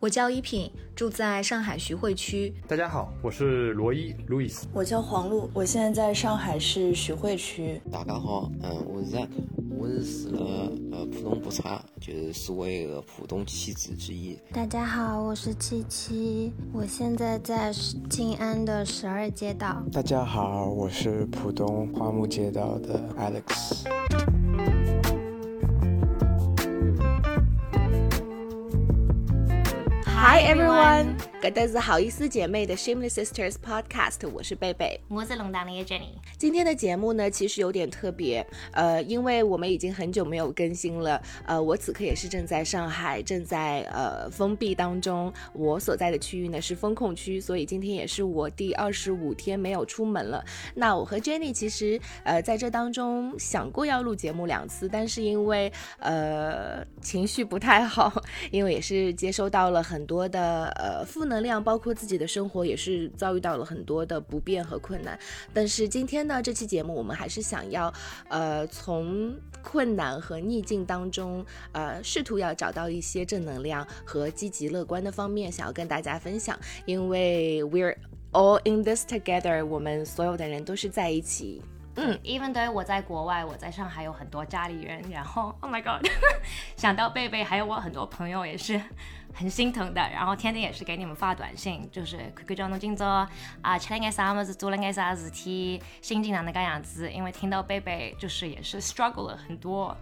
我叫一品，住在上海徐汇区。大家好，我是罗伊 Louis。我叫黄璐，我现在在上海市徐汇区。大家好，嗯，我是 Zack，我是了呃浦东不差，就是所谓的浦东七子之一。大家好，我是七七，我现在在静安的十二街道。大家好，我是浦东花木街道的 Alex。Hi everyone，搿搭是好意思姐妹的 Shameless Sisters Podcast，我是贝贝，我是龙当的 Jenny。今天的节目呢，其实有点特别，呃，因为我们已经很久没有更新了，呃，我此刻也是正在上海，正在呃封闭当中，我所在的区域呢是封控区，所以今天也是我第二十五天没有出门了。那我和 Jenny 其实呃在这当中想过要录节目两次，但是因为呃情绪不太好，因为也是接收到了很。多的呃负能量，包括自己的生活也是遭遇到了很多的不便和困难。但是今天呢，这期节目我们还是想要呃从困难和逆境当中呃试图要找到一些正能量和积极乐观的方面，想要跟大家分享。因为 we're all in this together，我们所有的人都是在一起。嗯，even though 我在国外，我在上海有很多家里人，然后 Oh my God，想到贝贝，还有我很多朋友也是很心疼的，然后天天也是给你们发短信，就是看看叫侬今朝啊吃了眼啥么子，做了眼啥事体，心情哪能个样子？因为听到贝贝就是也是 struggle 了很多。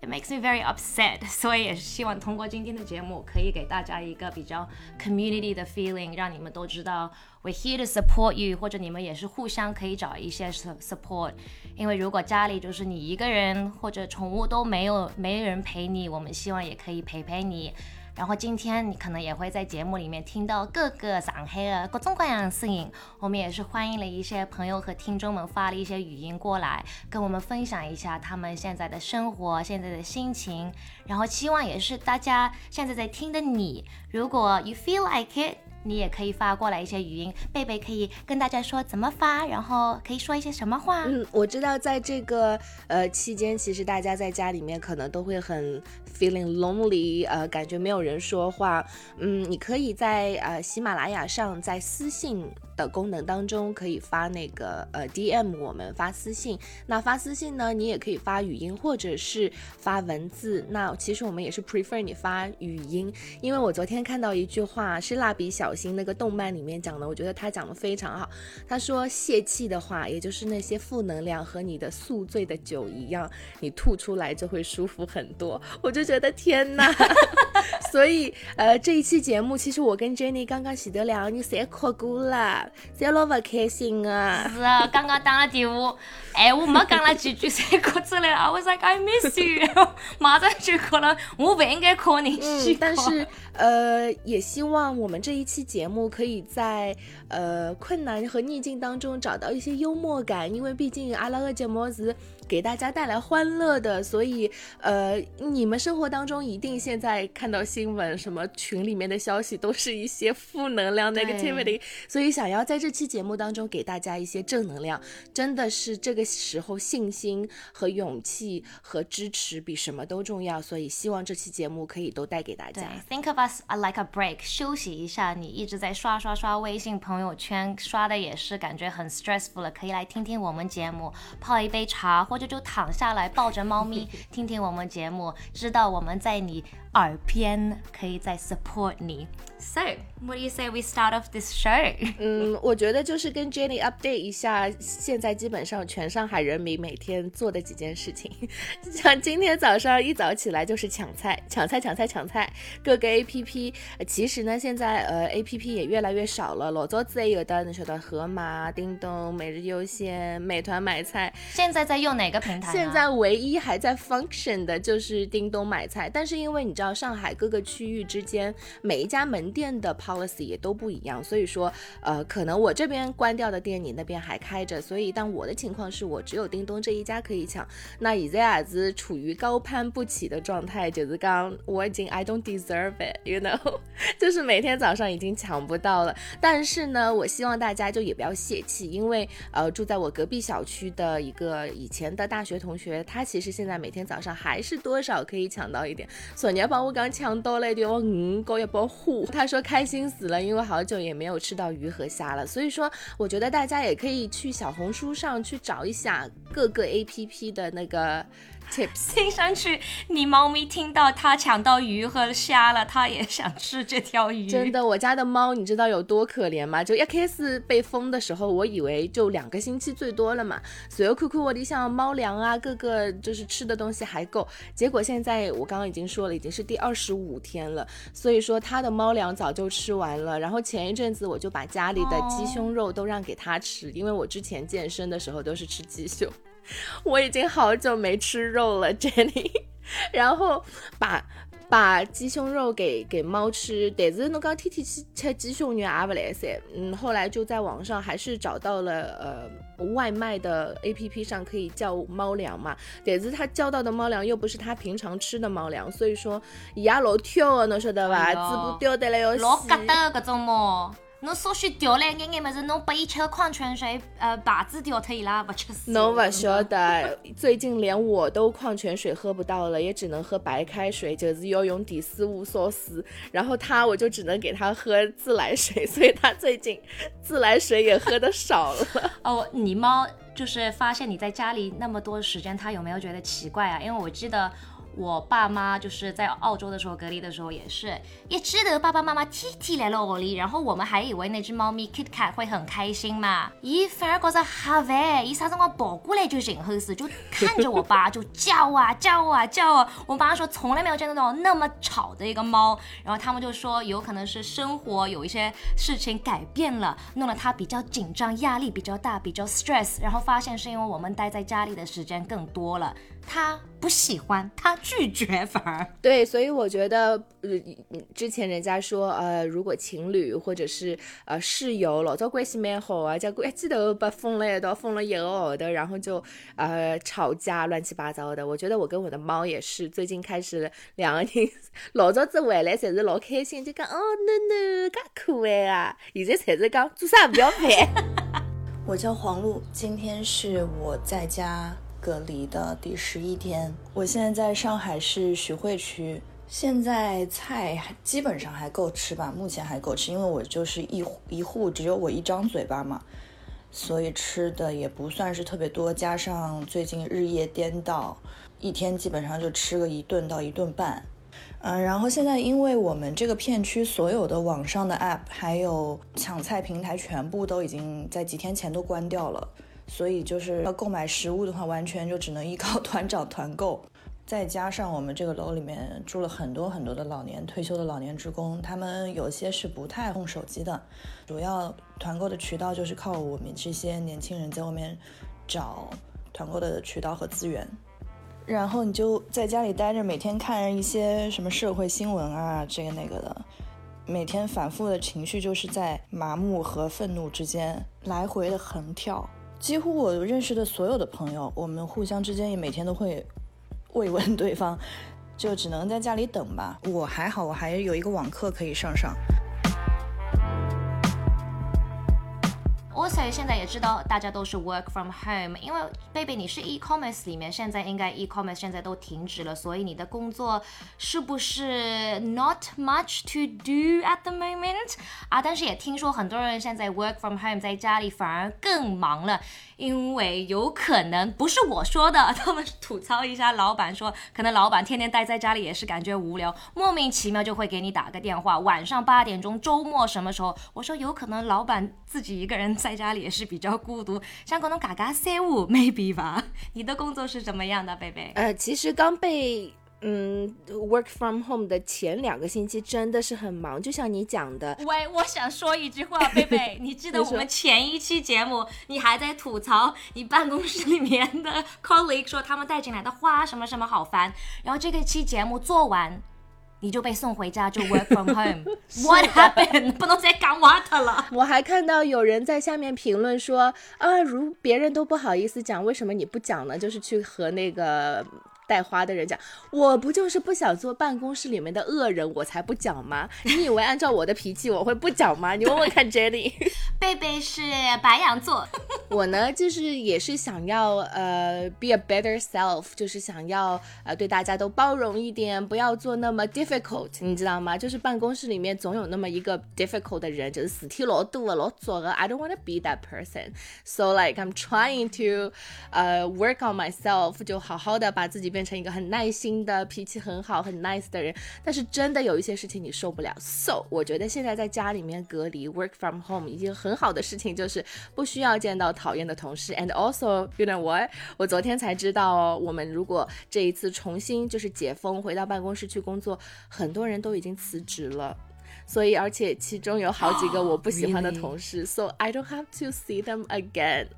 It makes me very upset，所以也是希望通过今天的节目，可以给大家一个比较 community 的 feeling，让你们都知道 we here to support you，或者你们也是互相可以找一些 support。因为如果家里就是你一个人，或者宠物都没有没人陪你，我们希望也可以陪陪你。然后今天你可能也会在节目里面听到各个上海的各种各样的声音。我们也是欢迎了一些朋友和听众们发了一些语音过来，跟我们分享一下他们现在的生活、现在的心情。然后希望也是大家现在在听的你，如果 you feel like it。你也可以发过来一些语音，贝贝可以跟大家说怎么发，然后可以说一些什么话。嗯，我知道在这个呃期间，其实大家在家里面可能都会很 feeling lonely，呃，感觉没有人说话。嗯，你可以在呃喜马拉雅上在私信。的功能当中可以发那个呃 DM，我们发私信。那发私信呢，你也可以发语音或者是发文字。那其实我们也是 prefer 你发语音，因为我昨天看到一句话是蜡笔小新那个动漫里面讲的，我觉得他讲的非常好。他说泄气的话，也就是那些负能量和你的宿醉的酒一样，你吐出来就会舒服很多。我就觉得天哪！所以呃这一期节目，其实我跟 Jenny 刚刚洗得了，你谁哭过了？在老不开心啊！是啊，刚刚打了电话，哎，我没讲了几句，才哭出来了。我说 I miss you，马上就哭了。我不应该哭你，嗯，但是呃，也希望我们这一期节目可以在呃困难和逆境当中找到一些幽默感，因为毕竟阿拉个节目是。给大家带来欢乐的，所以呃，你们生活当中一定现在看到新闻，什么群里面的消息都是一些负能量 negativity，所以想要在这期节目当中给大家一些正能量，真的是这个时候信心和勇气和支持比什么都重要，所以希望这期节目可以都带给大家。Think of us like a break，休息一下，你一直在刷刷刷微信朋友圈，刷的也是感觉很 stressful 了，可以来听听我们节目，泡一杯茶或。就就躺下来抱着猫咪，听听我们节目，知道我们在你耳边可以再 support 你。So what do you say we start off this show？嗯，我觉得就是跟 Jenny update 一下，现在基本上全上海人民每天做的几件事情。像今天早上一早起来就是抢菜，抢菜，抢菜，抢菜。各个 APP，其实呢，现在呃 APP 也越来越少了。老早子也有的，你说的盒马、叮咚、每日优鲜、美团买菜。现在在用哪个平台？现在唯一还在 function 的就是叮咚买菜。但是因为你知道上海各个区域之间每一家门店的 policy 也都不一样，所以说，呃，可能我这边关掉的店，你那边还开着，所以但我的情况是我只有叮咚这一家可以抢。那现在也是处于高攀不起的状态，就是刚我已经 I don't deserve it，you know，就是每天早上已经抢不到了。但是呢，我希望大家就也不要泄气，因为呃，住在我隔壁小区的一个以前的大学同学，他其实现在每天早上还是多少可以抢到一点。昨日帮我刚抢到了一条鱼高一包虎，他说开心死了，因为好久也没有吃到鱼和虾了。所以说，我觉得大家也可以去小红书上去找一下各个 A P P 的那个。Tips，听上去你猫咪听到它抢到鱼和虾了，它也想吃这条鱼。真的，我家的猫你知道有多可怜吗？就一开始被封的时候，我以为就两个星期最多了嘛。所有酷酷我里像猫粮啊，各个就是吃的东西还够。结果现在我刚刚已经说了，已经是第二十五天了。所以说它的猫粮早就吃完了。然后前一阵子我就把家里的鸡胸肉都让给它吃，因为我之前健身的时候都是吃鸡胸。我已经好久没吃肉了，Jenny。然后把把鸡胸肉给给猫吃，但是侬讲天天去吃鸡胸肉也不来噻。嗯，后来就在网上还是找到了呃外卖的 A P P 上可以叫猫粮嘛，但是他叫到的猫粮又不是他平常吃的猫粮，所以说伊也老挑的，侬晓得吧？嘴巴叼得来要死。老疙瘩搿种猫。侬稍许调来眼眼么子，侬拨伊吃个矿泉水，呃，牌子掉脱伊拉勿吃死。侬勿晓得，最近连我都矿泉水喝不到了，也只能喝白开水，就是要用第四物烧死。然后他，我就只能给他喝自来水，所以他最近自来水也喝的少了。哦，你猫就是发现你在家里那么多时间，它有没有觉得奇怪啊？因为我记得。我爸妈就是在澳洲的时候隔离的时候也是，一记得爸爸妈妈天天来了屋里，然后我们还以为那只猫咪 KitKat 会很开心嘛，咦，反而觉着吓烦，伊啥辰光跑过来就寻后事，就看着我爸就叫啊叫啊叫啊。我爸说从来没有见到那么吵的一个猫，然后他们就说有可能是生活有一些事情改变了，弄得它比较紧张，压力比较大，比较 stress，然后发现是因为我们待在家里的时间更多了。他不喜欢，他拒绝，反而对，所以我觉得，呃，之前人家说，呃，如果情侣或者是呃室友老早关系蛮好啊，结果一记头被封了一道，封了一个号的，然后就呃吵架，乱七八糟的。我觉得我跟我的猫也是，最近开始两个人 老早子回来才是老开心，就讲哦，no no，噶可爱啊，现在才是讲做啥不要烦。我叫黄璐，今天是我在家。隔离的第十一天，我现在在上海市徐汇区。现在菜基本上还够吃吧？目前还够吃，因为我就是一一户只有我一张嘴巴嘛，所以吃的也不算是特别多。加上最近日夜颠倒，一天基本上就吃个一顿到一顿半。嗯，然后现在因为我们这个片区所有的网上的 app 还有抢菜平台全部都已经在几天前都关掉了。所以就是要购买食物的话，完全就只能依靠 团长团购。再加上我们这个楼里面住了很多很多的老年退休的老年职工，他们有些是不太用手机的，主要团购的渠道就是靠我们这些年轻人在外面找团购的渠道和资源。然后你就在家里待着，每天看一些什么社会新闻啊，这个那个的，每天反复的情绪就是在麻木和愤怒之间来回的横跳。几乎我认识的所有的朋友，我们互相之间也每天都会慰问对方，就只能在家里等吧。我还好，我还有一个网课可以上上。我所以现在也知道大家都是 work from home，因为贝贝你是 e-commerce 里面，现在应该 e-commerce 现在都停止了，所以你的工作是不是 not much to do at the moment 啊？但是也听说很多人现在 work from home 在家里反而更忙了，因为有可能不是我说的，他们吐槽一下老板说，可能老板天天待在家里也是感觉无聊，莫名其妙就会给你打个电话，晚上八点钟，周末什么时候？我说有可能老板自己一个人在。家里也是比较孤独，像可能嘎嘎三五 maybe 吧。你的工作是怎么样的，贝贝？呃，其实刚被嗯 work from home 的前两个星期真的是很忙，就像你讲的。喂，我想说一句话，贝贝，你记得我们前一期节目，你还在吐槽你办公室里面的 colleague 说他们带进来的花什么什么好烦，然后这个期节目做完。你就被送回家，就 work from home。What happened？不能再讲 what 了。我还看到有人在下面评论说，啊，如别人都不好意思讲，为什么你不讲呢？就是去和那个带花的人讲，我不就是不想做办公室里面的恶人，我才不讲吗？你以为按照我的脾气我会不讲吗？你问问看 Jenny。贝贝是白羊座。我呢，就是也是想要呃，be a better self，就是想要呃对大家都包容一点，不要做那么 difficult，你知道吗？就是办公室里面总有那么一个 difficult 的人，就是死体老多老做的。I don't want to be that person. So like I'm trying to 呃 work on myself，就好好的把自己变成一个很耐心的、脾气很好、很 nice 的人。但是真的有一些事情你受不了。So 我觉得现在在家里面隔离 work from home 已经很好的事情就是不需要见到。讨厌的同事，and also you know what？我昨天才知道哦，我们如果这一次重新就是解封，回到办公室去工作，很多人都已经辞职了。所以，而且其中有好几个我不喜欢的同事，so I don't have to see them again。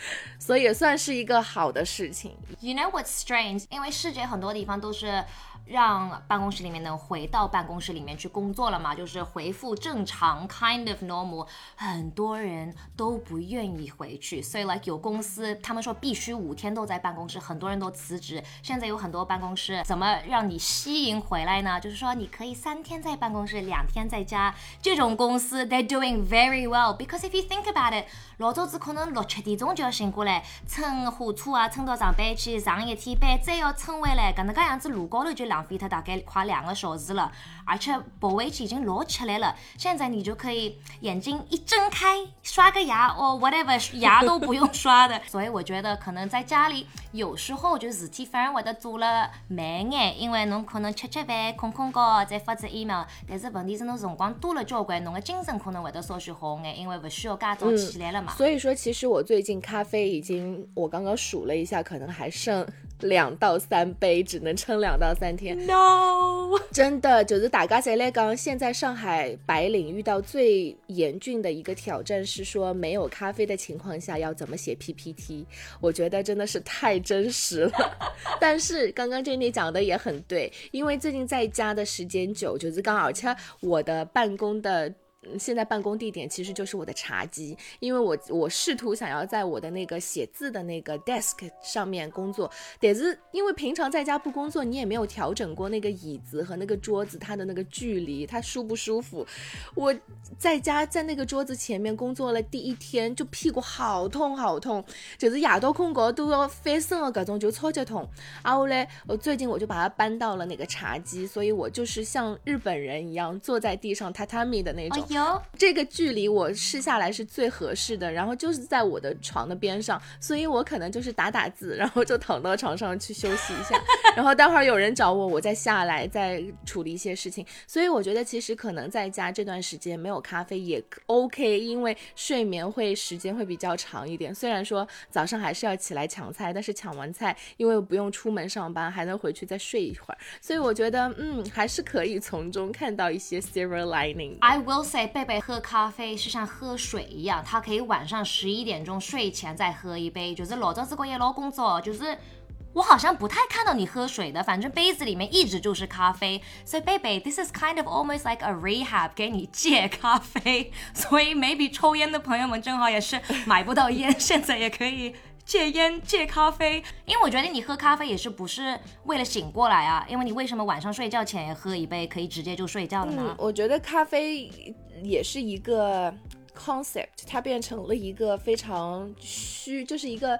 所以也算是一个好的事情。You know what's strange？因为世界很多地方都是。让办公室里面能回到办公室里面去工作了嘛？就是恢复正常，kind of normal。很多人都不愿意回去，所以 like 有公司他们说必须五天都在办公室，很多人都辞职。现在有很多办公室怎么让你吸引回来呢？就是说你可以三天在办公室，两天在家。这种公司 they're doing very well because if you think about it，老早子可能六七点钟就要醒过来，乘火车啊，乘到上班去上一天班，再要乘回来，搿能介样子路高头就两。浪费它大概快两个小时了，而且保温器已经老吃力了。现在你就可以眼睛一睁开，刷个牙哦，whatever，牙都不用刷的。所以我觉得可能在家里有时候就事体反而会得做了慢眼，因为侬可能吃吃饭、困困觉再发只 email。但是问题是侬辰光多了交关，侬的精神可能会得稍许好眼，因为不需要介早起来了嘛。所以说，其实我最近咖啡已经，我刚刚数了一下，可能还剩。两到三杯，只能撑两到三天。No，真的就是大家在来讲，现在上海白领遇到最严峻的一个挑战是说，没有咖啡的情况下要怎么写 PPT？我觉得真的是太真实了。但是刚刚 Jenny 讲的也很对，因为最近在家的时间久，就是刚而且我的办公的。现在办公地点其实就是我的茶几，因为我我试图想要在我的那个写字的那个 desk 上面工作，但是因为平常在家不工作，你也没有调整过那个椅子和那个桌子它的那个距离，它舒不舒服？我在家在那个桌子前面工作了第一天，就屁股好痛好痛，就是夜到困觉都要翻身的各种，就超级痛。然后嘞，我最近我就把它搬到了那个茶几，所以我就是像日本人一样坐在地上榻榻米的那种。有这个距离我试下来是最合适的，然后就是在我的床的边上，所以我可能就是打打字，然后就躺到床上去休息一下，然后待会儿有人找我，我再下来再处理一些事情。所以我觉得其实可能在家这段时间没有咖啡也 OK，因为睡眠会时间会比较长一点。虽然说早上还是要起来抢菜，但是抢完菜因为不用出门上班，还能回去再睡一会儿，所以我觉得嗯还是可以从中看到一些 silver lining。I will say。贝贝喝咖啡是像喝水一样，他可以晚上十一点钟睡前再喝一杯。就是老早子过夜老工作，就是我好像不太看到你喝水的，反正杯子里面一直就是咖啡。所以贝贝，this is kind of almost like a rehab，给你戒咖啡。所以 maybe 抽烟的朋友们正好也是买不到烟，现在也可以。戒烟戒咖啡，因为我觉得你喝咖啡也是不是为了醒过来啊？因为你为什么晚上睡觉前也喝一杯，可以直接就睡觉了呢？我觉得咖啡也是一个 concept，它变成了一个非常虚，就是一个。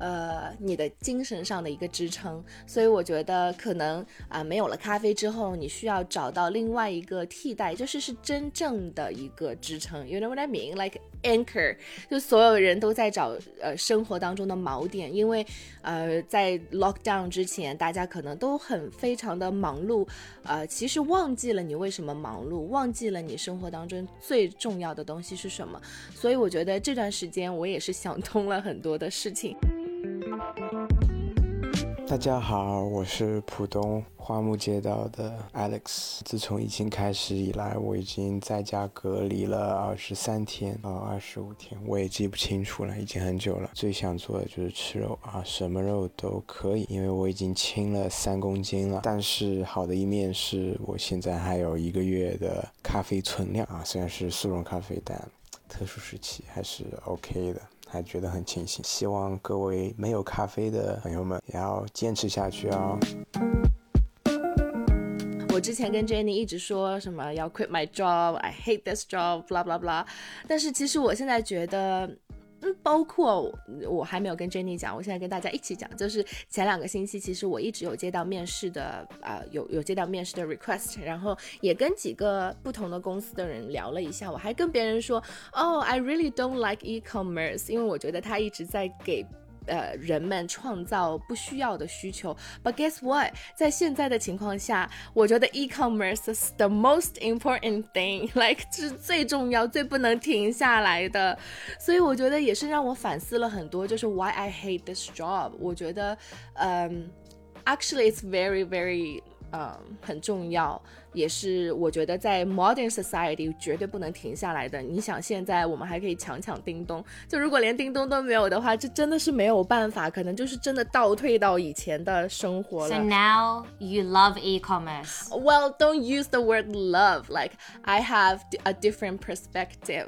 呃，你的精神上的一个支撑，所以我觉得可能啊，没有了咖啡之后，你需要找到另外一个替代，就是是真正的一个支撑。You know what I mean? Like anchor，就所有人都在找呃生活当中的锚点，因为呃在 lockdown 之前，大家可能都很非常的忙碌，呃，其实忘记了你为什么忙碌，忘记了你生活当中最重要的东西是什么。所以我觉得这段时间我也是想通了很多的事情。大家好，我是浦东花木街道的 Alex。自从疫情开始以来，我已经在家隔离了二十三天啊，二十五天，我也记不清楚了，已经很久了。最想做的就是吃肉啊，什么肉都可以，因为我已经轻了三公斤了。但是好的一面是我现在还有一个月的咖啡存量啊，虽然是速溶咖啡，但特殊时期还是 OK 的。还觉得很庆幸，希望各位没有咖啡的朋友们也要坚持下去哦。我之前跟 Jenny 一直说什么要 quit my job，I hate this job，blah blah blah。但是其实我现在觉得。嗯，包括我还没有跟 Jenny 讲，我现在跟大家一起讲，就是前两个星期，其实我一直有接到面试的，啊，有有接到面试的 request，然后也跟几个不同的公司的人聊了一下，我还跟别人说，哦，I really don't like e-commerce，因为我觉得他一直在给。呃，人们创造不需要的需求，But guess what？在现在的情况下，我觉得 e-commerce is the most important thing，like 是最重要、最不能停下来的。所以我觉得也是让我反思了很多，就是 Why I hate this job。我觉得，嗯，actually it's very very， 嗯，很重要。也是我觉得在 modern society 绝对不能停下来的。你想，现在我们还可以抢抢叮咚，就如果连叮咚都没有的话，这真的是没有办法，可能就是真的倒退到以前的生活了。So now you love e-commerce. Well, don't use the word love. Like I have a different perspective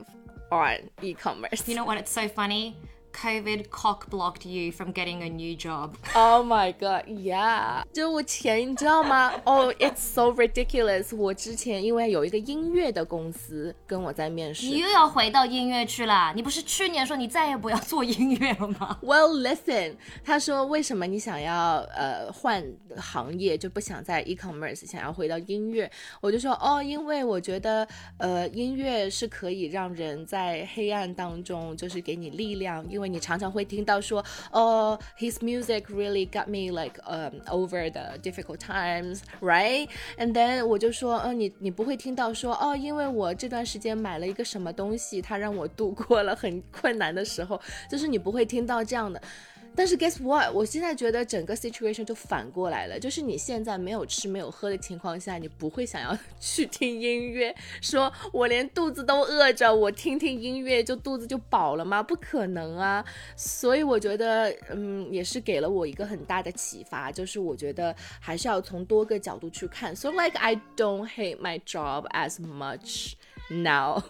on e-commerce. You know what? It's so funny. COVID cock blocked you from getting a new job. Oh my god, yeah！就我前你知道吗？Oh, it's so ridiculous！我之前因为有一个音乐的公司跟我在面试，你又要回到音乐去了。你不是去年说你再也不要做音乐了吗？Well, listen，他说为什么你想要呃换行业就不想在 e-commerce 想要回到音乐？我就说哦，因为我觉得呃音乐是可以让人在黑暗当中就是给你力量，因为因为你常常会听到说，哦，his music really got me like um over the difficult times，right？And then 我就说，嗯，你你不会听到说，哦，因为我这段时间买了一个什么东西，它让我度过了很困难的时候，就是你不会听到这样的。但是 guess what？我现在觉得整个 situation 就反过来了，就是你现在没有吃没有喝的情况下，你不会想要 去听音乐，说我连肚子都饿着，我听听音乐就肚子就饱了吗？不可能啊！所以我觉得，嗯，也是给了我一个很大的启发，就是我觉得还是要从多个角度去看。So like I don't hate my job as much. Now,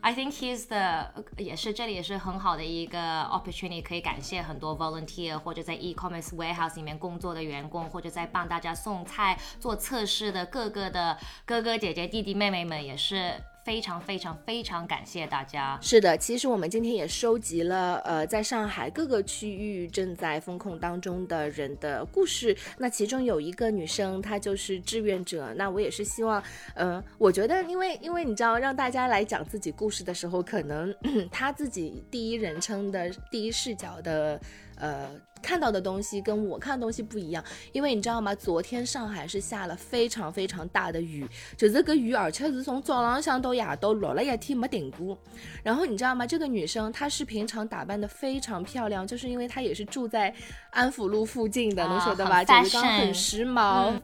I think he's the 也是这里也是很好的一个 opportunity，可以感谢很多 volunteer 或者在 e-commerce warehouse 里面工作的员工，或者在帮大家送菜做测试的各个的哥哥姐姐弟弟妹妹们，也是。非常非常非常感谢大家。是的，其实我们今天也收集了呃，在上海各个区域正在风控当中的人的故事。那其中有一个女生，她就是志愿者。那我也是希望，呃，我觉得，因为因为你知道，让大家来讲自己故事的时候，可能 她自己第一人称的第一视角的。呃，看到的东西跟我看的东西不一样，因为你知道吗？昨天上海是下了非常非常大的雨，就这个雨，而且是从早上想到夜到落了一天没停过。然后你知道吗？这个女生她是平常打扮的非常漂亮，就是因为她也是住在安福路附近的，能晓得吧？就是刚很时髦，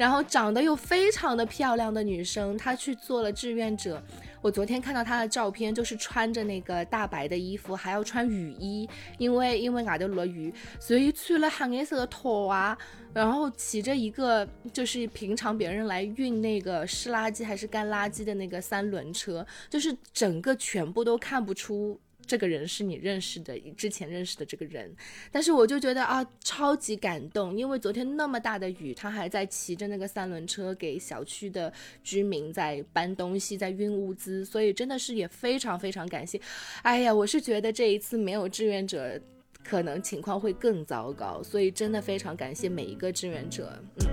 然后长得又非常的漂亮的女生，她去做了志愿者。我昨天看到她的照片，就是穿着那个大白的衣服，还要穿雨衣，因为因为外头落雨，所以穿了黑颜色的拖袜，然后骑着一个就是平常别人来运那个湿垃圾还是干垃圾的那个三轮车，就是整个全部都看不出。这个人是你认识的，之前认识的这个人，但是我就觉得啊，超级感动，因为昨天那么大的雨，他还在骑着那个三轮车给小区的居民在搬东西，在运物资，所以真的是也非常非常感谢。哎呀，我是觉得这一次没有志愿者，可能情况会更糟糕，所以真的非常感谢每一个志愿者。嗯，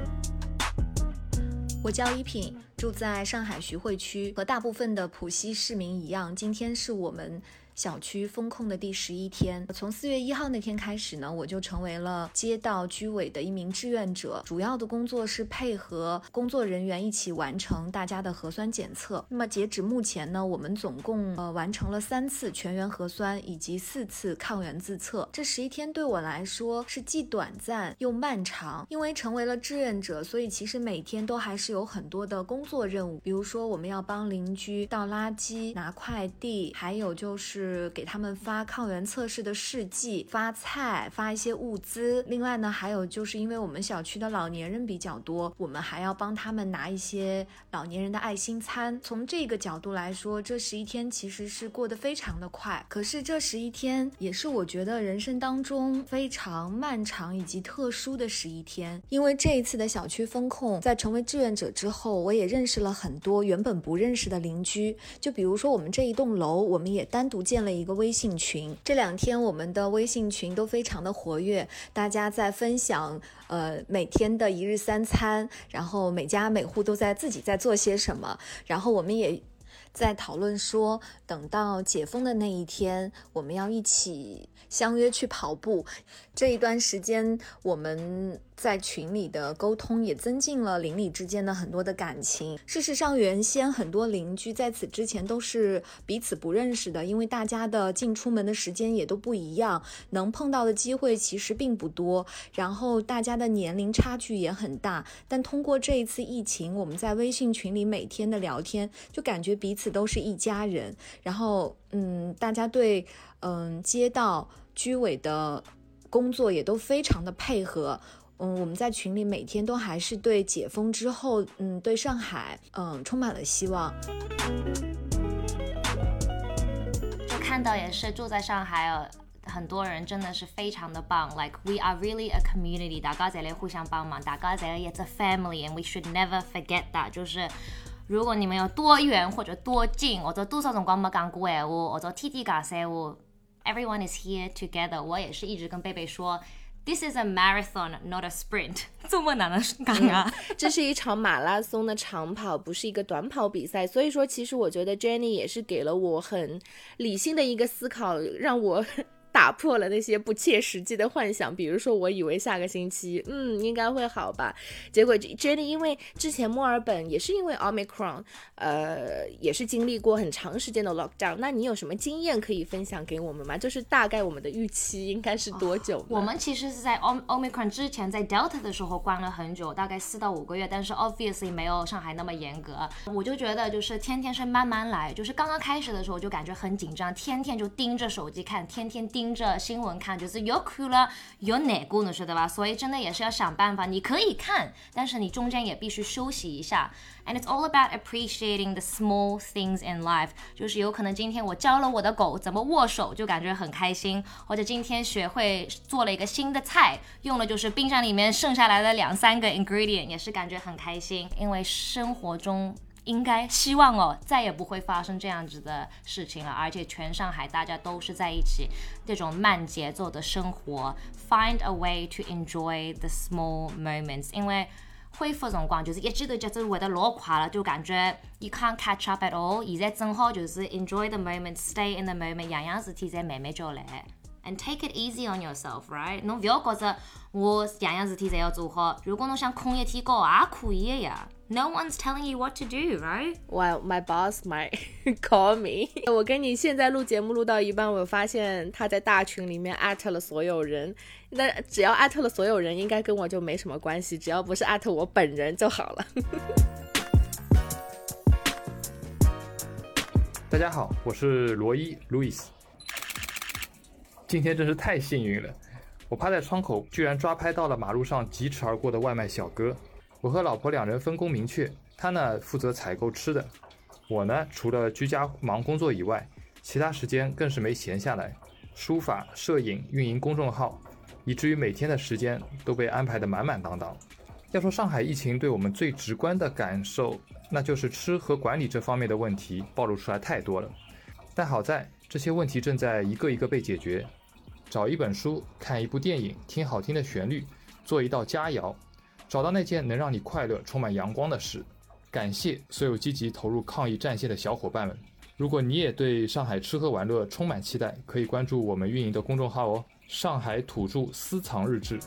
我叫一品，住在上海徐汇区，和大部分的浦西市民一样，今天是我们。小区封控的第十一天，从四月一号那天开始呢，我就成为了街道居委的一名志愿者，主要的工作是配合工作人员一起完成大家的核酸检测。那么截止目前呢，我们总共呃完成了三次全员核酸以及四次抗原自测。这十一天对我来说是既短暂又漫长，因为成为了志愿者，所以其实每天都还是有很多的工作任务，比如说我们要帮邻居倒垃圾、拿快递，还有就是。是给他们发抗原测试的试剂，发菜，发一些物资。另外呢，还有就是因为我们小区的老年人比较多，我们还要帮他们拿一些老年人的爱心餐。从这个角度来说，这十一天其实是过得非常的快。可是这十一天也是我觉得人生当中非常漫长以及特殊的十一天。因为这一次的小区风控，在成为志愿者之后，我也认识了很多原本不认识的邻居。就比如说我们这一栋楼，我们也单独建。建了一个微信群。这两天我们的微信群都非常的活跃，大家在分享呃每天的一日三餐，然后每家每户都在自己在做些什么，然后我们也。在讨论说，等到解封的那一天，我们要一起相约去跑步。这一段时间，我们。在群里的沟通也增进了邻里之间的很多的感情。事实上，原先很多邻居在此之前都是彼此不认识的，因为大家的进出门的时间也都不一样，能碰到的机会其实并不多。然后大家的年龄差距也很大。但通过这一次疫情，我们在微信群里每天的聊天，就感觉彼此都是一家人。然后，嗯，大家对嗯街道居委的工作也都非常的配合。嗯，我们在群里每天都还是对解封之后，嗯，对上海，嗯，充满了希望。就看到也是住在上海呃，很多人真的是非常的棒，like we are really a community，大家在那互相帮忙，大家在那也是 family，and we should never forget that。就是如果你们有多远或者多近，或者多少辰光没讲过闲话，或者天天讲闲话，everyone is here together。我也是一直跟贝贝说。This is a marathon, not a sprint。这么难的梗啊！这是一场马拉松的长跑，不是一个短跑比赛。所以说，其实我觉得 Jenny 也是给了我很理性的一个思考，让我。打破了那些不切实际的幻想，比如说我以为下个星期，嗯，应该会好吧，结果 Jenny 因为之前墨尔本也是因为 Omicron，呃，也是经历过很长时间的 lockdown，那你有什么经验可以分享给我们吗？就是大概我们的预期应该是多久？我们其实是在 Omicron 之前，在 Delta 的时候关了很久，大概四到五个月，但是 obviously 没有上海那么严格。我就觉得就是天天是慢慢来，就是刚刚开始的时候就感觉很紧张，天天就盯着手机看，天天盯。盯着新闻看，就是有哭了，有难过，你晓得吧？所以真的也是要想办法。你可以看，但是你中间也必须休息一下。And it's all about appreciating the small things in life。就是有可能今天我教了我的狗怎么握手，就感觉很开心；或者今天学会做了一个新的菜，用了就是冰箱里面剩下来的两三个 ingredient，也是感觉很开心。因为生活中。应该希望哦，再也不会发生这样子的事情了。而且全上海大家都是在一起，这种慢节奏的生活，find a way to enjoy the small moments。因为恢复辰光就是一记头节奏会得老快了，就感觉 you can't catch up at all。现在正好就是 enjoy the moment，stay in the moment，样样事体在慢慢叫来。And take it easy on yourself, right？侬不要觉着我样样事体侪要做好。如果侬想空一天高也可以的呀。No one's telling you what to do, right? Well, my boss might call me. 我跟你现在录节目录到一半，我发现他在大群里面艾特了所有人。那只要艾特了所有人，应该跟我就没什么关系，只要不是艾特我本人就好了。大家好，我是罗伊 Louis。今天真是太幸运了，我趴在窗口，居然抓拍到了马路上疾驰而过的外卖小哥。我和老婆两人分工明确，他呢负责采购吃的，我呢除了居家忙工作以外，其他时间更是没闲下来，书法、摄影、运营公众号，以至于每天的时间都被安排得满满当当。要说上海疫情对我们最直观的感受，那就是吃和管理这方面的问题暴露出来太多了。但好在这些问题正在一个一个被解决，找一本书、看一部电影、听好听的旋律、做一道佳肴。找到那件能让你快乐、充满阳光的事。感谢所有积极投入抗疫战线的小伙伴们。如果你也对上海吃喝玩乐充满期待，可以关注我们运营的公众号哦，《上海土著私藏日志》。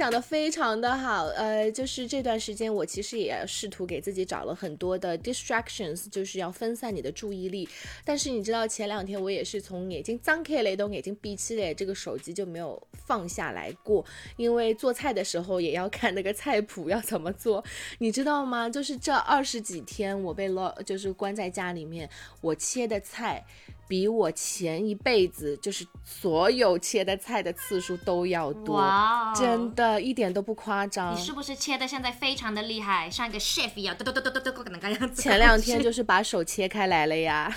讲的非常的好，呃，就是这段时间我其实也试图给自己找了很多的 distractions，就是要分散你的注意力。但是你知道前两天我也是从眼睛张开雷动眼睛闭起来，这个手机就没有放下来过，因为做菜的时候也要看那个菜谱要怎么做，你知道吗？就是这二十几天我被老就是关在家里面，我切的菜。比我前一辈子就是所有切的菜的次数都要多，真的一点都不夸张。你是不是切的现在非常的厉害，像一个 chef 一样，嘟嘟嘟嘟嘟嘟那个样子？前两天就是把手切开来了呀。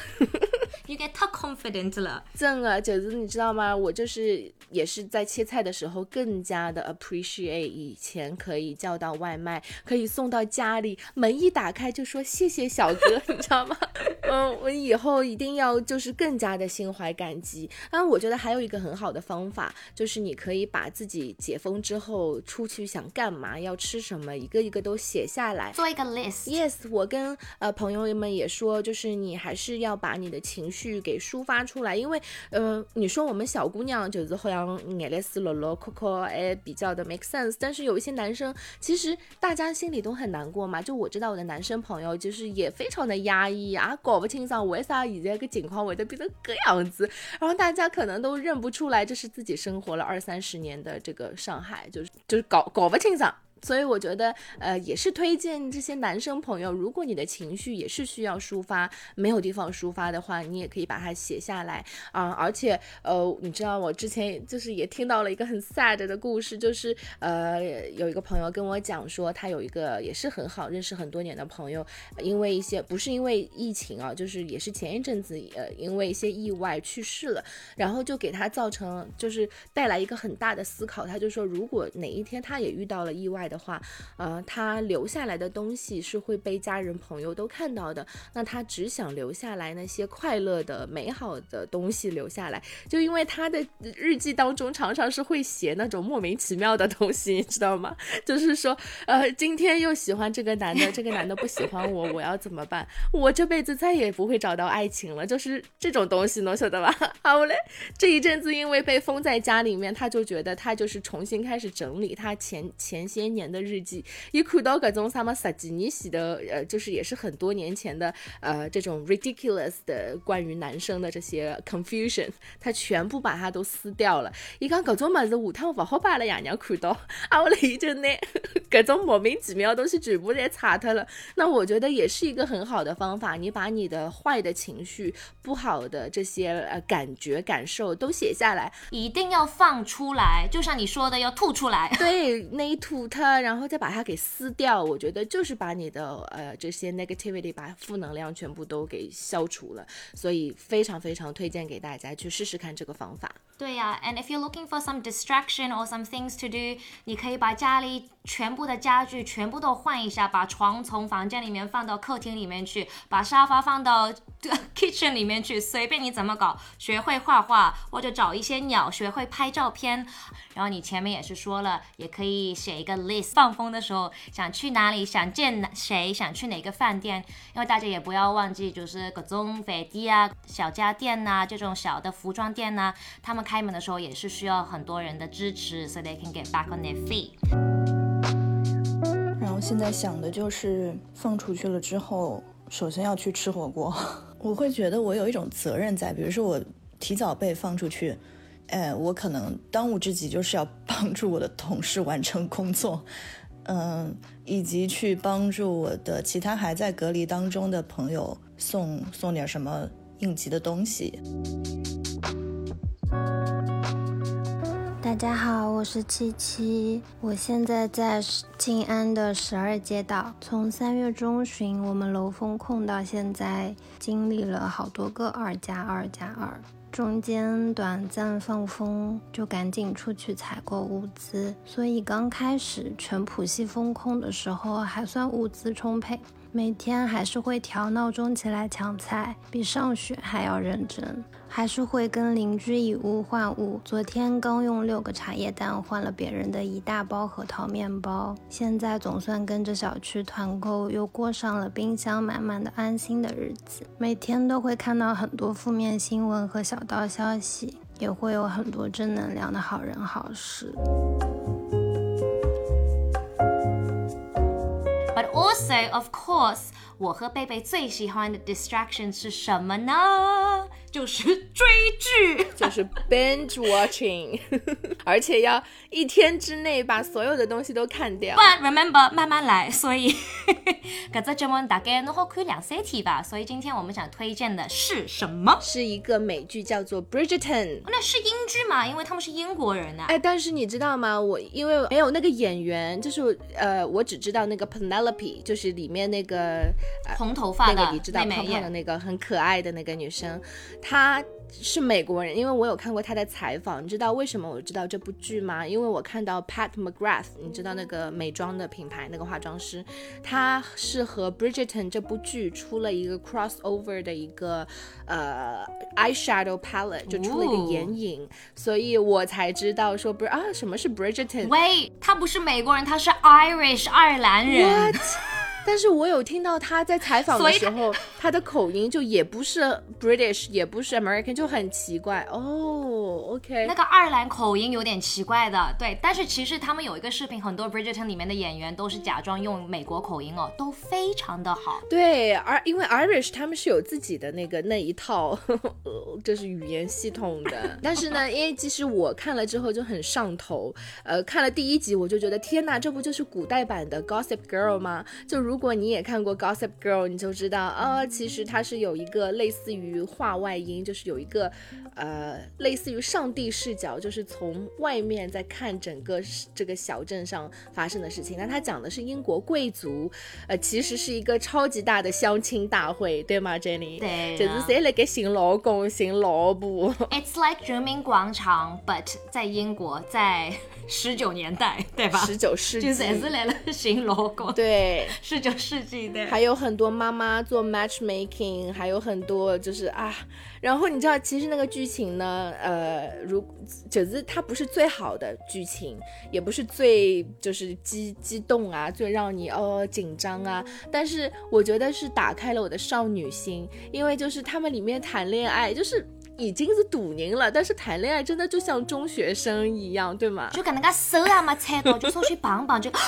，you get too confident 了。真的，九子你知道吗？我就是也是在切菜的时候更加的 appreciate 以前可以叫到外卖，可以送到家里，门一打开就说谢谢小哥，你知道吗？嗯，我以后一定要就是更加的心怀感激。当然，我觉得还有一个很好的方法，就是你可以把自己解封之后出去想干嘛、要吃什么，一个一个都写下来，做一个 list。Yes，我跟呃朋友们也说，就是你还是要把你的情绪给抒发出来，因为呃，你说我们小姑娘就是好像眼泪湿落落、哭哭，哎，比较的 make sense。但是有一些男生，其实大家心里都很难过嘛。就我知道我的男生朋友，就是也非常的压抑啊，搞不清桑为啥现在个情况会得变成这样子。然后大家可能都认不出来，这是自己生活了二三十年的这个上海，就是就是搞搞不清桑。所以我觉得，呃，也是推荐这些男生朋友，如果你的情绪也是需要抒发，没有地方抒发的话，你也可以把它写下来啊。而且，呃，你知道我之前就是也听到了一个很 sad 的故事，就是呃，有一个朋友跟我讲说，他有一个也是很好认识很多年的朋友，因为一些不是因为疫情啊，就是也是前一阵子呃，因为一些意外去世了，然后就给他造成就是带来一个很大的思考。他就说，如果哪一天他也遇到了意外，的的话，呃，他留下来的东西是会被家人朋友都看到的。那他只想留下来那些快乐的、美好的东西留下来。就因为他的日记当中常常是会写那种莫名其妙的东西，你知道吗？就是说，呃，今天又喜欢这个男的，这个男的不喜欢我，我要怎么办？我这辈子再也不会找到爱情了。就是这种东西，能晓得吧？好嘞，这一阵子因为被封在家里面，他就觉得他就是重新开始整理他前前些年。的日记，一看到各种什么十几年前的，呃，就是也是很多年前的，呃，这种 ridiculous 的关于男生的这些 confusion，他全部把它都撕掉了。伊讲各种么子下趟不好把了爷娘看到，啊，我来就拿各种莫名其妙东西全部给擦掉了。那我觉得也是一个很好的方法，你把你的坏的情绪、不好的这些呃感觉、感受都写下来，一定要放出来，就像你说的，要吐出来。对，那一吐它。然后再把它给撕掉，我觉得就是把你的呃这些 negativity，把负能量全部都给消除了，所以非常非常推荐给大家去试试看这个方法。对呀，and if you're looking for some distraction or some things to do，你可以把家里全部的家具全部都换一下，把床从房间里面放到客厅里面去，把沙发放到 kitchen 里面去，随便你怎么搞。学会画画或者找一些鸟，学会拍照片。然后你前面也是说了，也可以写一个 list。放风的时候想去哪里，想见谁，想去哪个饭店。因为大家也不要忘记，就是各种饭店啊、小家电呐，这种小的服装店呐，他们。开门的时候也是需要很多人的支持，so they can get back on their feet。然后现在想的就是放出去了之后，首先要去吃火锅。我会觉得我有一种责任在，比如说我提早被放出去，哎，我可能当务之急就是要帮助我的同事完成工作，嗯，以及去帮助我的其他还在隔离当中的朋友送送点什么应急的东西。大家好，我是七七，我现在在静安的十二街道。从三月中旬我们楼封控到现在，经历了好多个二加二加二，中间短暂放风，就赶紧出去采购物资，所以刚开始全浦西封控的时候还算物资充沛。每天还是会调闹钟起来抢菜，比上学还要认真。还是会跟邻居以物换物。昨天刚用六个茶叶蛋换了别人的一大包核桃面包。现在总算跟着小区团购，又过上了冰箱满满的安心的日子。每天都会看到很多负面新闻和小道消息，也会有很多正能量的好人好事。But also, of course, 我和贝贝最喜欢的 distraction 是什么呢？就是追剧，就是 binge watching，而且要一天之内把所有的东西都看掉。But remember，慢慢来，所以 搿只节目大概侬好看两三天吧。所以今天我们想推荐的是什么？是一个美剧，叫做《Bridgerton》。那是英剧嘛？因为他们是英国人呐、哎，但是你知道吗？我因为没有那个演员，就是呃，我只知道那个 Penelope，就是里面那个、呃、红头发的那个，你知道胖胖的那个很可爱的那个女生，她。是美国人，因为我有看过他的采访。你知道为什么我知道这部剧吗？因为我看到 Pat McGrath，你知道那个美妆的品牌那个化妆师，他是和 Bridgerton 这部剧出了一个 crossover 的一个呃 eyeshadow palette，就出了一个眼影，所以我才知道说不是啊，什么是 Bridgerton？喂，他不是美国人，他是 Irish 爱尔兰人。What？但是我有听到他在采访的时候，他的口音就也不是 British，也不是 American，就很奇怪哦。OK，那个爱尔兰口音有点奇怪的，对。但是其实他们有一个视频，很多 Bridgerton 里面的演员都是假装用美国口音哦，都非常的好。对，而因为 Irish 他们是有自己的那个那一套，呵 呵就是语言系统的。但是呢，因为其实我看了之后就很上头，呃，看了第一集我就觉得天哪，这不就是古代版的 Gossip Girl 吗？就如果你也看过 Gossip Girl，你就知道啊，其实它是有一个类似于话外音，就是有一个呃类似于上帝视角，就是从外面在看整个这个小镇上发生的事情。那它讲的是英国贵族，呃，其实是一个超级大的相亲大会，对吗，Jenny？对啊就是谁来给寻老公、寻老婆。It's like 人民广场，but 在英国，在十九年代，对吧？十九世纪，就是还是来了寻老公。对。十九世纪的，还有很多妈妈做 matchmaking，还有很多就是啊，然后你知道，其实那个剧情呢，呃，如就是它不是最好的剧情，也不是最就是激激动啊，最让你哦紧张啊，但是我觉得是打开了我的少女心，因为就是他们里面谈恋爱就是。已经是赌宁了，但是谈恋爱真的就像中学生一样，对吗？就搿能介手也没猜到，就上去棒棒就。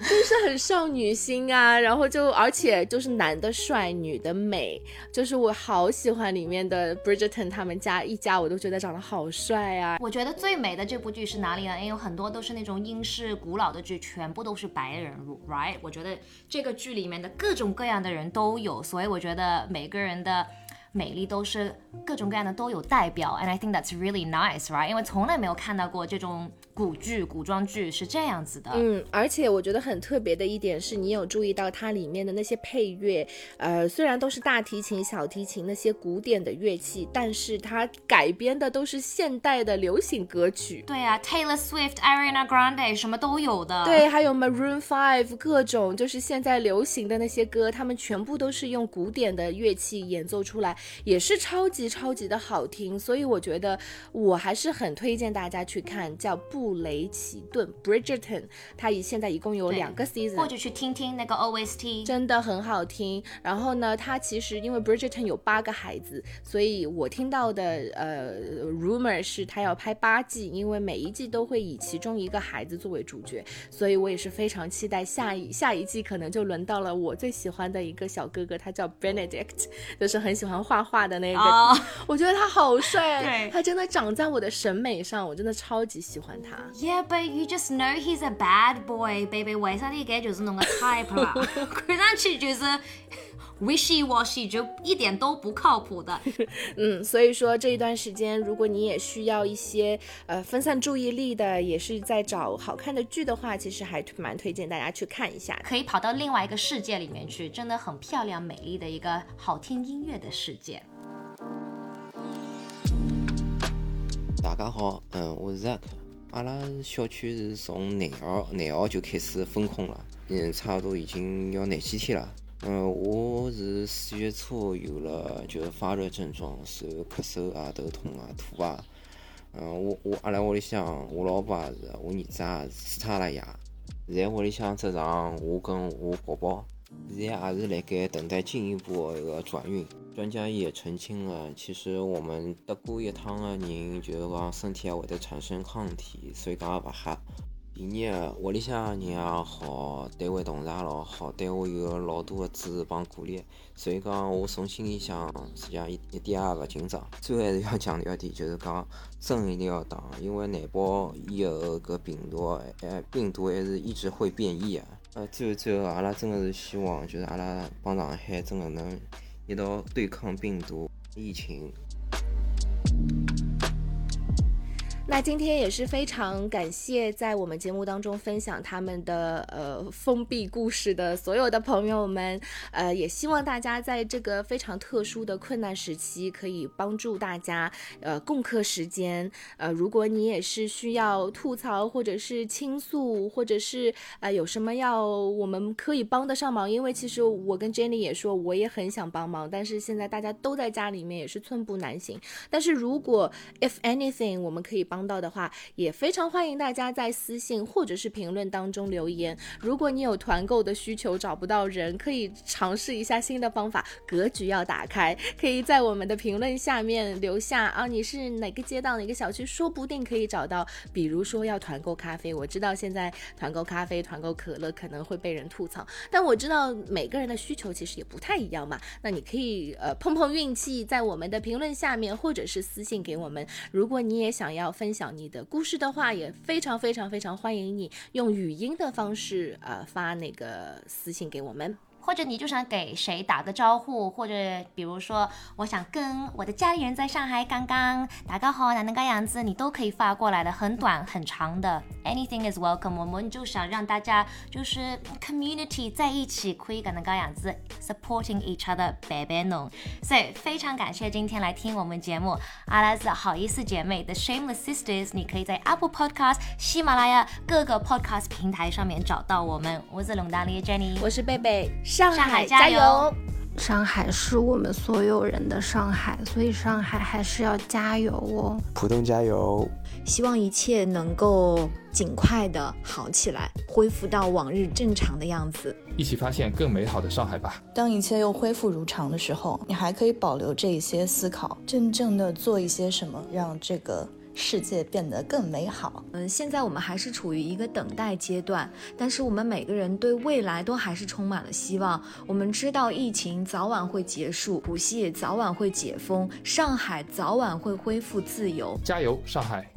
就是很少女心啊，然后就而且就是男的帅，女的美，就是我好喜欢里面的 Bridgerton 他们家一家，我都觉得长得好帅啊。我觉得最美的这部剧是哪里呢？因为有很多都是那种英式古老的剧，全部都是白人，right？我觉得这个剧里面的各种各样的人都有，所以我觉得每个人的。美丽都是各种各样的都有代表，and I think that's really nice, right？因为从来没有看到过这种古剧、古装剧是这样子的。嗯，而且我觉得很特别的一点是，你有注意到它里面的那些配乐，呃，虽然都是大提琴、小提琴那些古典的乐器，但是它改编的都是现代的流行歌曲。对啊，Taylor Swift、Ariana Grande 什么都有的。对，还有 Maroon Five 各种就是现在流行的那些歌，他们全部都是用古典的乐器演奏出来。也是超级超级的好听，所以我觉得我还是很推荐大家去看，叫布雷奇顿 （Bridgerton），它以现在一共有两个 season，或者去听听那个 OST，真的很好听。然后呢，它其实因为 Bridgerton 有八个孩子，所以我听到的呃 rumor 是它要拍八季，因为每一季都会以其中一个孩子作为主角，所以我也是非常期待下一下一季可能就轮到了我最喜欢的一个小哥哥，他叫 Benedict，就是很喜欢画画的那个，哦、我觉得他好帅，他真的长在我的审美上，我真的超级喜欢他。Yeah, but you just know he's a bad boy, baby。为啥你感觉是弄个 type 啦？看上去就是 wishy washy，就一点都不靠谱的。嗯，所以说这一段时间，如果你也需要一些呃分散注意力的，也是在找好看的剧的话，其实还蛮推荐大家去看一下，可以跑到另外一个世界里面去，真的很漂亮、美丽的一个好听音乐的世界。大家好，嗯，我是 Zack。阿拉小区是从廿号廿号就开始封控了，嗯，差不多已经要廿几天了。嗯，我是四月初有了就是发热症状，是咳嗽啊、头痛啊、吐啊。嗯，我我阿拉屋里向我老婆也是，我儿子也是，除脱阿拉爷。现在屋里向只剩我跟我宝宝，现在也是辣盖等待进一步一个转运。专家也澄清了，其实我们得过一趟的人，就是讲身体也会得产生抗体，所以讲也勿吓。第二，屋里向人也好，单位同事也老好，对我有老多的支持帮鼓励，所以讲我从心里向实际上一一点也勿紧张。最后还是要强调一点，就是讲针一定要打，因为难保以后搿病毒，哎，病毒还是一直会变异啊。呃，最后最后，阿拉真的是希望，就是阿拉帮上海真的能一道对抗病毒疫情。那今天也是非常感谢在我们节目当中分享他们的呃封闭故事的所有的朋友们，呃，也希望大家在这个非常特殊的困难时期可以帮助大家呃共克时间。呃，如果你也是需要吐槽或者是倾诉，或者是呃有什么要我们可以帮得上忙，因为其实我跟 Jenny 也说我也很想帮忙，但是现在大家都在家里面也是寸步难行。但是如果 if anything 我们可以帮。到的话，也非常欢迎大家在私信或者是评论当中留言。如果你有团购的需求找不到人，可以尝试一下新的方法，格局要打开，可以在我们的评论下面留下啊，你是哪个街道哪个小区，说不定可以找到。比如说要团购咖啡，我知道现在团购咖啡、团购可乐可能会被人吐槽，但我知道每个人的需求其实也不太一样嘛。那你可以呃碰碰运气，在我们的评论下面或者是私信给我们。如果你也想要分。分享你的故事的话，也非常非常非常欢迎你用语音的方式，呃，发那个私信给我们。或者你就想给谁打个招呼，或者比如说我想跟我的家里人在上海刚刚打个好，那能个样子，你都可以发过来的，很短很长的，anything is welcome。我们就想让大家就是 community 在一起，可以跟那个样子 supporting each other，白白弄。所以非常感谢今天来听我们节目，阿拉子好意思姐妹 The Shameless Sisters，你可以在 Apple Podcast、喜马拉雅各个 podcast 平台上面找到我们。我是龙大丽 Jenny，我是贝贝。上海加油！上海是我们所有人的上海，所以上海还是要加油哦！浦东加油！希望一切能够尽快的好起来，恢复到往日正常的样子，一起发现更美好的上海吧！当一切又恢复如常的时候，你还可以保留这一些思考，真正的做一些什么，让这个。世界变得更美好。嗯，现在我们还是处于一个等待阶段，但是我们每个人对未来都还是充满了希望。我们知道疫情早晚会结束，浦西也早晚会解封，上海早晚会恢复自由。加油，上海！